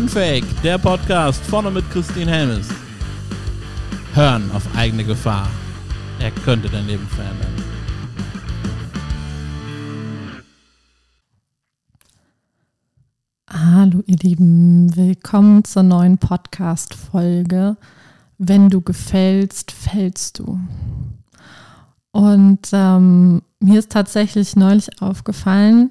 Unfake, der Podcast vorne mit Christine Helmes. Hören auf eigene Gefahr. Er könnte dein Leben verändern. Hallo ihr Lieben, willkommen zur neuen Podcast-Folge. Wenn du gefällst, fällst du. Und ähm, mir ist tatsächlich neulich aufgefallen,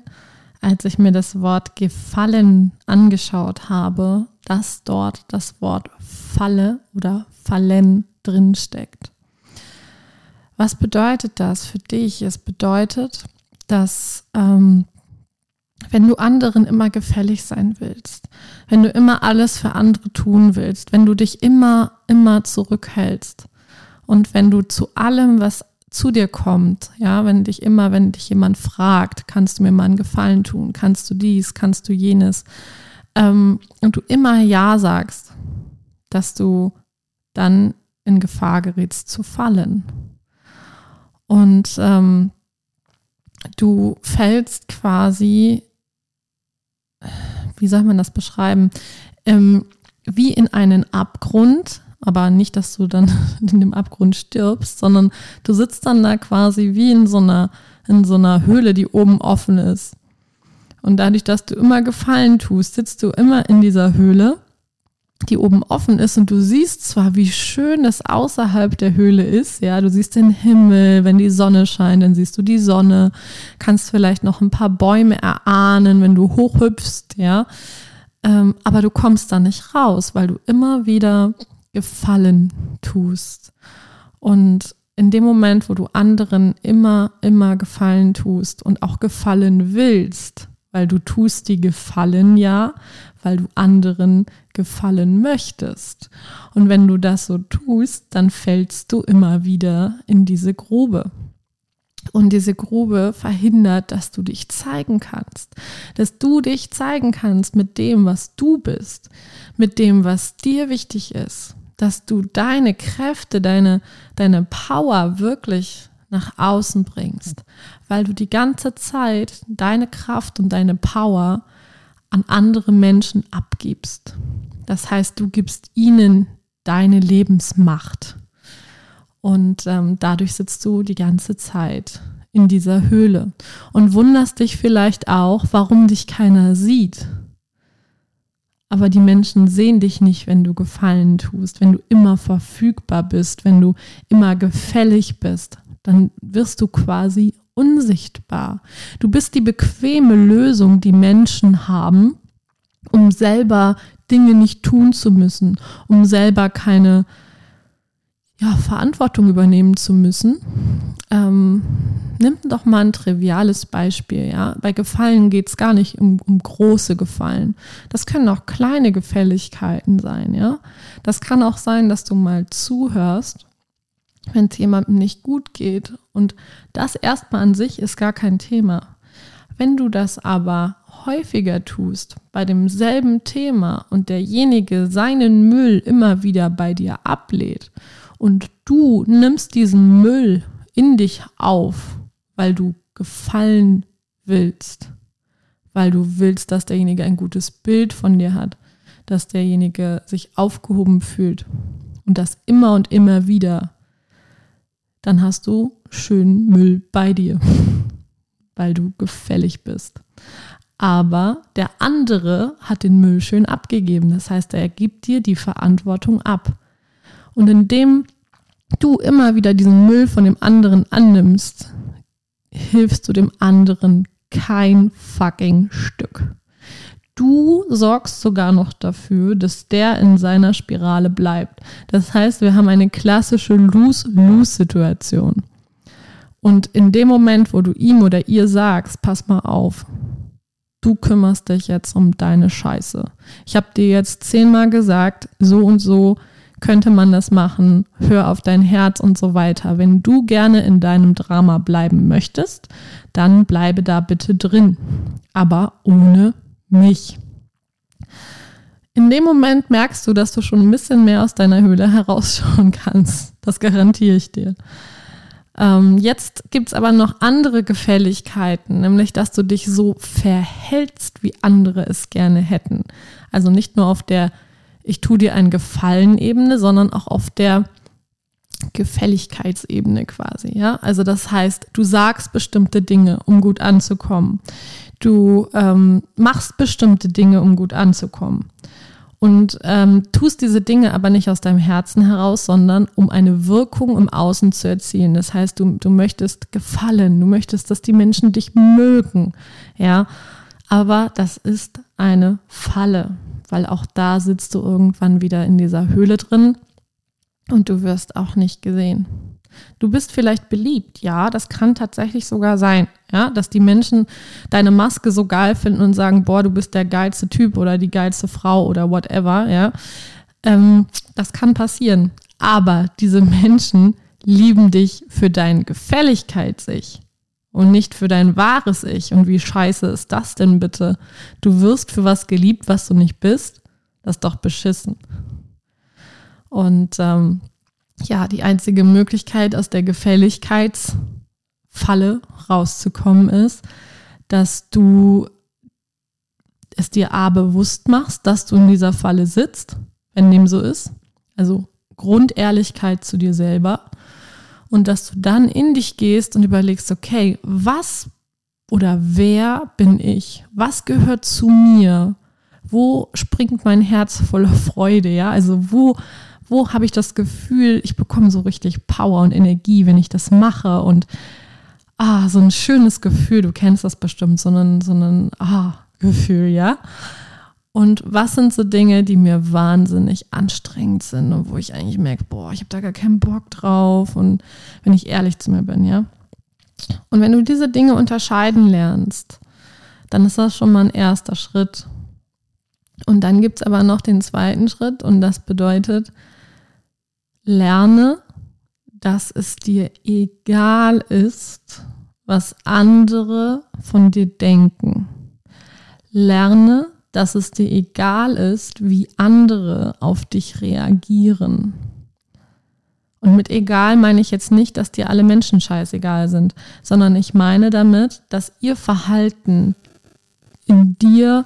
als ich mir das Wort Gefallen angeschaut habe, dass dort das Wort Falle oder Fallen drinsteckt. Was bedeutet das für dich? Es bedeutet, dass ähm, wenn du anderen immer gefällig sein willst, wenn du immer alles für andere tun willst, wenn du dich immer, immer zurückhältst und wenn du zu allem, was zu dir kommt, ja, wenn dich immer, wenn dich jemand fragt, kannst du mir mal einen Gefallen tun, kannst du dies, kannst du jenes, ähm, und du immer Ja sagst, dass du dann in Gefahr gerätst zu fallen. Und ähm, du fällst quasi, wie soll man das beschreiben, ähm, wie in einen Abgrund, aber nicht, dass du dann in dem Abgrund stirbst, sondern du sitzt dann da quasi wie in so einer, in so einer Höhle, die oben offen ist. Und dadurch, dass du immer Gefallen tust, sitzt du immer in dieser Höhle, die oben offen ist und du siehst zwar, wie schön es außerhalb der Höhle ist, ja, du siehst den Himmel, wenn die Sonne scheint, dann siehst du die Sonne, kannst vielleicht noch ein paar Bäume erahnen, wenn du hochhüpfst, ja, ähm, aber du kommst da nicht raus, weil du immer wieder Gefallen tust. Und in dem Moment, wo du anderen immer, immer Gefallen tust und auch gefallen willst, weil du tust die Gefallen ja, weil du anderen gefallen möchtest. Und wenn du das so tust, dann fällst du immer wieder in diese Grube. Und diese Grube verhindert, dass du dich zeigen kannst, dass du dich zeigen kannst mit dem, was du bist, mit dem, was dir wichtig ist, dass du deine Kräfte, deine, deine Power wirklich nach außen bringst, weil du die ganze Zeit deine Kraft und deine Power an andere Menschen abgibst. Das heißt, du gibst ihnen deine Lebensmacht. Und ähm, dadurch sitzt du die ganze Zeit in dieser Höhle und wunderst dich vielleicht auch, warum dich keiner sieht. Aber die Menschen sehen dich nicht, wenn du Gefallen tust, wenn du immer verfügbar bist, wenn du immer gefällig bist. Dann wirst du quasi unsichtbar. Du bist die bequeme Lösung, die Menschen haben, um selber Dinge nicht tun zu müssen, um selber keine ja, Verantwortung übernehmen zu müssen. Ähm, nimm doch mal ein triviales Beispiel. Ja? Bei Gefallen geht es gar nicht um, um große Gefallen. Das können auch kleine Gefälligkeiten sein. Ja? Das kann auch sein, dass du mal zuhörst, wenn es jemandem nicht gut geht. Und das erstmal an sich ist gar kein Thema. Wenn du das aber häufiger tust, bei demselben Thema und derjenige seinen Müll immer wieder bei dir ablehnt und du nimmst diesen Müll in dich auf, weil du gefallen willst, weil du willst, dass derjenige ein gutes Bild von dir hat, dass derjenige sich aufgehoben fühlt und das immer und immer wieder, dann hast du schön Müll bei dir, weil du gefällig bist. Aber der andere hat den Müll schön abgegeben. Das heißt, er gibt dir die Verantwortung ab. Und indem du immer wieder diesen Müll von dem anderen annimmst, hilfst du dem anderen kein fucking Stück. Du sorgst sogar noch dafür, dass der in seiner Spirale bleibt. Das heißt, wir haben eine klassische Lose-Lose-Situation. Und in dem Moment, wo du ihm oder ihr sagst, pass mal auf, du kümmerst dich jetzt um deine Scheiße. Ich habe dir jetzt zehnmal gesagt, so und so könnte man das machen, hör auf dein Herz und so weiter. Wenn du gerne in deinem Drama bleiben möchtest, dann bleibe da bitte drin, aber ohne mich. In dem Moment merkst du, dass du schon ein bisschen mehr aus deiner Höhle herausschauen kannst. Das garantiere ich dir. Ähm, jetzt gibt es aber noch andere Gefälligkeiten, nämlich dass du dich so verhältst, wie andere es gerne hätten. Also nicht nur auf der Ich tue dir einen Gefallen-Ebene, sondern auch auf der Gefälligkeitsebene quasi, ja. Also das heißt, du sagst bestimmte Dinge, um gut anzukommen. Du ähm, machst bestimmte Dinge, um gut anzukommen. Und ähm, tust diese Dinge aber nicht aus deinem Herzen heraus, sondern um eine Wirkung im Außen zu erzielen. Das heißt, du, du möchtest gefallen, du möchtest, dass die Menschen dich mögen, ja. Aber das ist eine Falle, weil auch da sitzt du irgendwann wieder in dieser Höhle drin und du wirst auch nicht gesehen. Du bist vielleicht beliebt, ja, das kann tatsächlich sogar sein, ja, dass die Menschen deine Maske so geil finden und sagen, boah, du bist der geilste Typ oder die geilste Frau oder whatever, ja. Ähm, das kann passieren. Aber diese Menschen lieben dich für dein Gefälligkeits-Ich und nicht für dein wahres Ich. Und wie scheiße ist das denn bitte? Du wirst für was geliebt, was du nicht bist. Das ist doch beschissen. Und ähm, ja, die einzige Möglichkeit aus der Gefälligkeitsfalle rauszukommen ist, dass du es dir A bewusst machst, dass du in dieser Falle sitzt, wenn dem so ist. Also Grundehrlichkeit zu dir selber. Und dass du dann in dich gehst und überlegst, okay, was oder wer bin ich? Was gehört zu mir? Wo springt mein Herz voller Freude? Ja, also wo wo habe ich das Gefühl, ich bekomme so richtig Power und Energie, wenn ich das mache und ah, so ein schönes Gefühl, du kennst das bestimmt, so ein, so ein ah, Gefühl, ja. Und was sind so Dinge, die mir wahnsinnig anstrengend sind und wo ich eigentlich merke, boah, ich habe da gar keinen Bock drauf und wenn ich ehrlich zu mir bin, ja. Und wenn du diese Dinge unterscheiden lernst, dann ist das schon mal ein erster Schritt. Und dann gibt es aber noch den zweiten Schritt und das bedeutet, Lerne, dass es dir egal ist, was andere von dir denken. Lerne, dass es dir egal ist, wie andere auf dich reagieren. Und mit egal meine ich jetzt nicht, dass dir alle Menschen scheißegal sind, sondern ich meine damit, dass ihr Verhalten in dir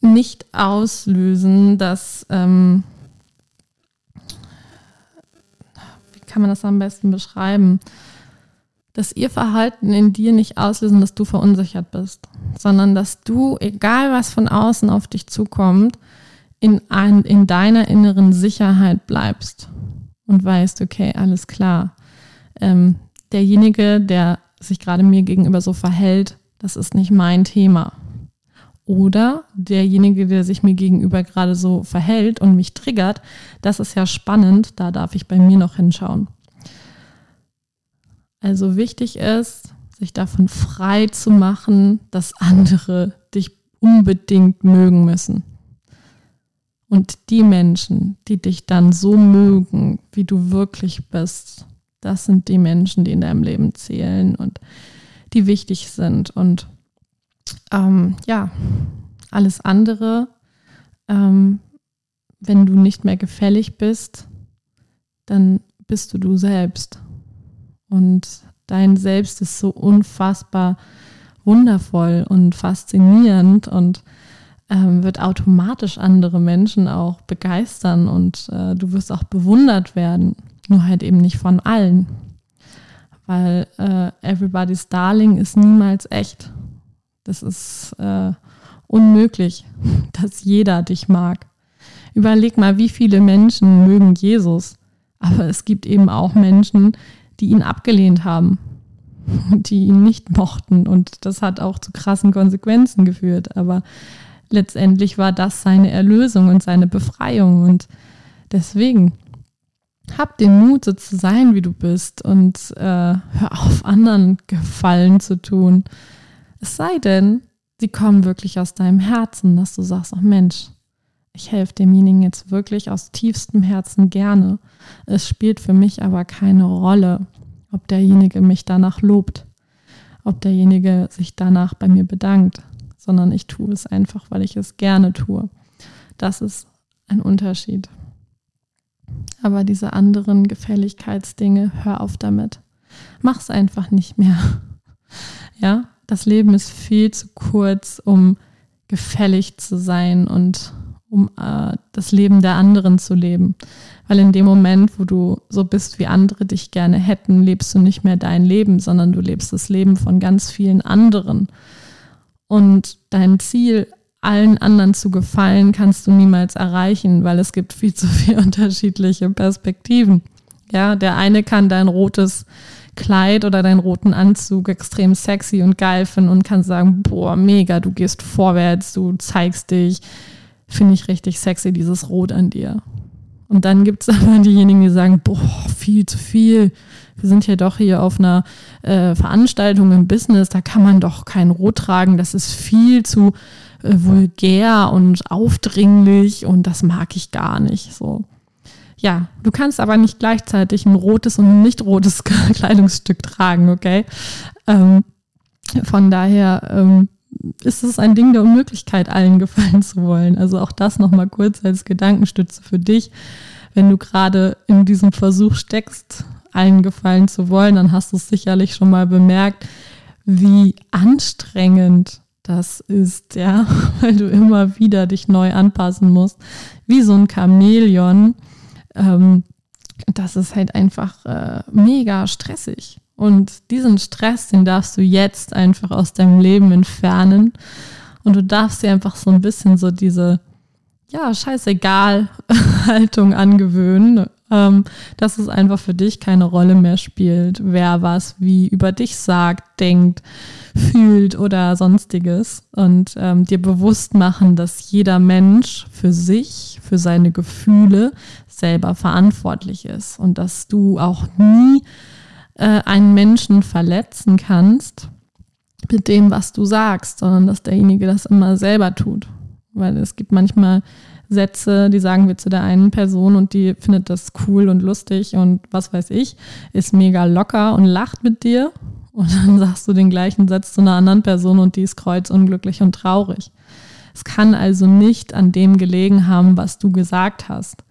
nicht auslösen, dass ähm, kann man das am besten beschreiben? Dass ihr Verhalten in dir nicht auslösen, dass du verunsichert bist, sondern dass du, egal was von außen auf dich zukommt, in, ein, in deiner inneren Sicherheit bleibst und weißt, okay, alles klar. Ähm, derjenige, der sich gerade mir gegenüber so verhält, das ist nicht mein Thema. Oder derjenige, der sich mir gegenüber gerade so verhält und mich triggert, das ist ja spannend, da darf ich bei mir noch hinschauen. Also wichtig ist, sich davon frei zu machen, dass andere dich unbedingt mögen müssen. Und die Menschen, die dich dann so mögen, wie du wirklich bist, das sind die Menschen, die in deinem Leben zählen und die wichtig sind. Und ähm, ja, alles andere, ähm, wenn du nicht mehr gefällig bist, dann bist du du selbst. Und dein Selbst ist so unfassbar wundervoll und faszinierend und ähm, wird automatisch andere Menschen auch begeistern und äh, du wirst auch bewundert werden, nur halt eben nicht von allen. Weil äh, Everybody's Darling ist niemals echt. Das ist äh, unmöglich, dass jeder dich mag. Überleg mal, wie viele Menschen mögen Jesus. Aber es gibt eben auch Menschen, die ihn abgelehnt haben, die ihn nicht mochten. Und das hat auch zu krassen Konsequenzen geführt. Aber letztendlich war das seine Erlösung und seine Befreiung. Und deswegen hab den Mut, so zu sein, wie du bist und äh, hör auf, anderen Gefallen zu tun. Es sei denn, sie kommen wirklich aus deinem Herzen, dass du sagst, ach Mensch, ich helfe demjenigen jetzt wirklich aus tiefstem Herzen gerne. Es spielt für mich aber keine Rolle, ob derjenige mich danach lobt, ob derjenige sich danach bei mir bedankt, sondern ich tue es einfach, weil ich es gerne tue. Das ist ein Unterschied. Aber diese anderen Gefälligkeitsdinge, hör auf damit. Mach's einfach nicht mehr. Ja, das Leben ist viel zu kurz, um gefällig zu sein und um äh, das Leben der anderen zu leben. Weil in dem Moment, wo du so bist, wie andere dich gerne hätten, lebst du nicht mehr dein Leben, sondern du lebst das Leben von ganz vielen anderen. Und dein Ziel, allen anderen zu gefallen, kannst du niemals erreichen, weil es gibt viel zu viele unterschiedliche Perspektiven. Ja, der eine kann dein rotes Kleid oder deinen roten Anzug extrem sexy und geil finden und kann sagen, boah, mega, du gehst vorwärts, du zeigst dich, finde ich richtig sexy, dieses Rot an dir. Und dann gibt es aber diejenigen, die sagen, boah, viel zu viel. Wir sind ja doch hier auf einer äh, Veranstaltung im Business, da kann man doch kein Rot tragen, das ist viel zu äh, vulgär und aufdringlich und das mag ich gar nicht. So. Ja, du kannst aber nicht gleichzeitig ein rotes und ein nicht rotes Kleidungsstück tragen, okay? Ähm, von daher ähm, ist es ein Ding der Unmöglichkeit, allen gefallen zu wollen. Also auch das nochmal kurz als Gedankenstütze für dich. Wenn du gerade in diesem Versuch steckst, allen gefallen zu wollen, dann hast du es sicherlich schon mal bemerkt, wie anstrengend das ist, ja, weil du immer wieder dich neu anpassen musst, wie so ein Chamäleon. Ähm, das ist halt einfach äh, mega stressig. Und diesen Stress, den darfst du jetzt einfach aus deinem Leben entfernen. Und du darfst dir einfach so ein bisschen so diese, ja, scheißegal Haltung angewöhnen, ähm, dass es einfach für dich keine Rolle mehr spielt, wer was wie über dich sagt, denkt, fühlt oder sonstiges. Und ähm, dir bewusst machen, dass jeder Mensch für sich, für seine Gefühle selber verantwortlich ist. Und dass du auch nie äh, einen Menschen verletzen kannst mit dem, was du sagst, sondern dass derjenige das immer selber tut. Weil es gibt manchmal Sätze, die sagen wir zu der einen Person und die findet das cool und lustig und was weiß ich, ist mega locker und lacht mit dir. Und dann sagst du den gleichen Satz zu einer anderen Person und die ist kreuzunglücklich und traurig. Es kann also nicht an dem gelegen haben, was du gesagt hast.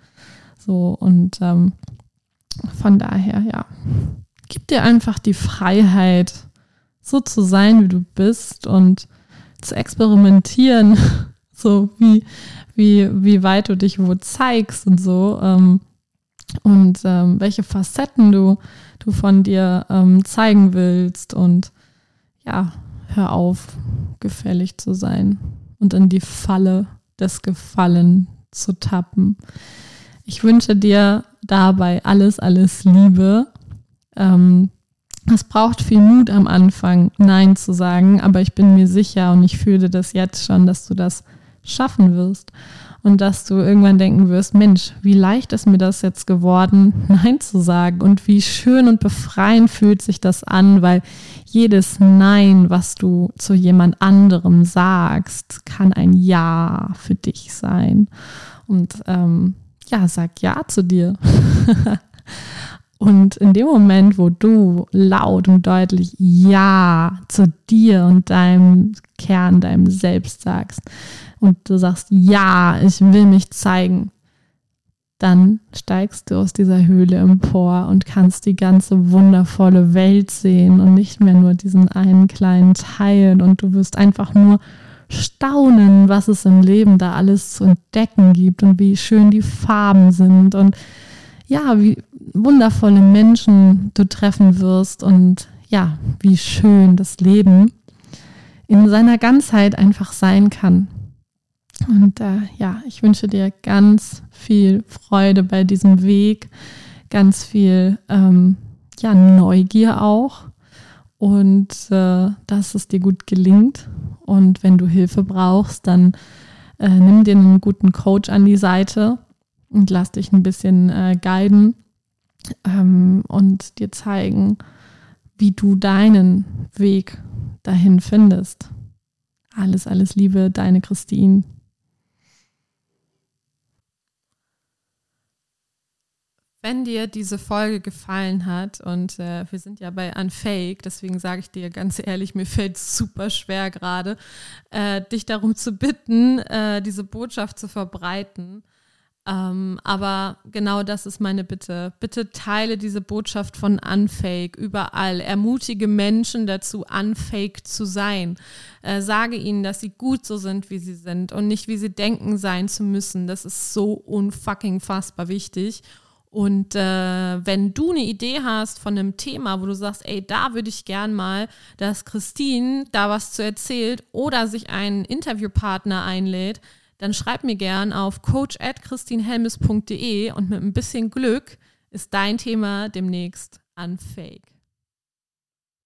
So, und ähm, von daher, ja, gib dir einfach die Freiheit, so zu sein, wie du bist und zu experimentieren, so wie, wie, wie weit du dich wo zeigst und so. Ähm, und ähm, welche Facetten du, du von dir ähm, zeigen willst. Und ja, hör auf, gefällig zu sein und in die Falle des Gefallen zu tappen. Ich wünsche dir dabei alles, alles Liebe. Ähm, es braucht viel Mut am Anfang, Nein zu sagen, aber ich bin mir sicher und ich fühle das jetzt schon, dass du das schaffen wirst und dass du irgendwann denken wirst, Mensch, wie leicht ist mir das jetzt geworden, Nein zu sagen und wie schön und befreiend fühlt sich das an, weil jedes Nein, was du zu jemand anderem sagst, kann ein Ja für dich sein. Und ähm, ja, sag Ja zu dir. Und in dem Moment, wo du laut und deutlich Ja zu dir und deinem Kern, deinem Selbst sagst und du sagst Ja, ich will mich zeigen, dann steigst du aus dieser Höhle empor und kannst die ganze wundervolle Welt sehen und nicht mehr nur diesen einen kleinen Teil. Und du wirst einfach nur staunen, was es im Leben da alles zu entdecken gibt und wie schön die Farben sind und ja, wie wundervolle Menschen du treffen wirst und ja, wie schön das Leben in seiner Ganzheit einfach sein kann. Und äh, ja, ich wünsche dir ganz viel Freude bei diesem Weg, ganz viel ähm, ja, Neugier auch und äh, dass es dir gut gelingt. Und wenn du Hilfe brauchst, dann äh, nimm dir einen guten Coach an die Seite und lass dich ein bisschen äh, guiden ähm, und dir zeigen, wie du deinen Weg dahin findest. Alles, alles Liebe, deine Christine. Wenn dir diese Folge gefallen hat, und äh, wir sind ja bei Unfake, deswegen sage ich dir ganz ehrlich, mir fällt es super schwer gerade, äh, dich darum zu bitten, äh, diese Botschaft zu verbreiten Ähm, aber genau das ist meine Bitte. Bitte teile diese Botschaft von Unfake überall. Ermutige Menschen dazu, unfake zu sein. Äh, sage ihnen, dass sie gut so sind, wie sie sind und nicht, wie sie denken sein zu müssen. Das ist so unfucking fassbar wichtig. Und äh, wenn du eine Idee hast von einem Thema, wo du sagst, ey, da würde ich gern mal, dass Christine da was zu erzählt oder sich einen Interviewpartner einlädt, dann schreib mir gern auf coach@christinhelmes.de und mit ein bisschen Glück ist dein Thema demnächst unfake.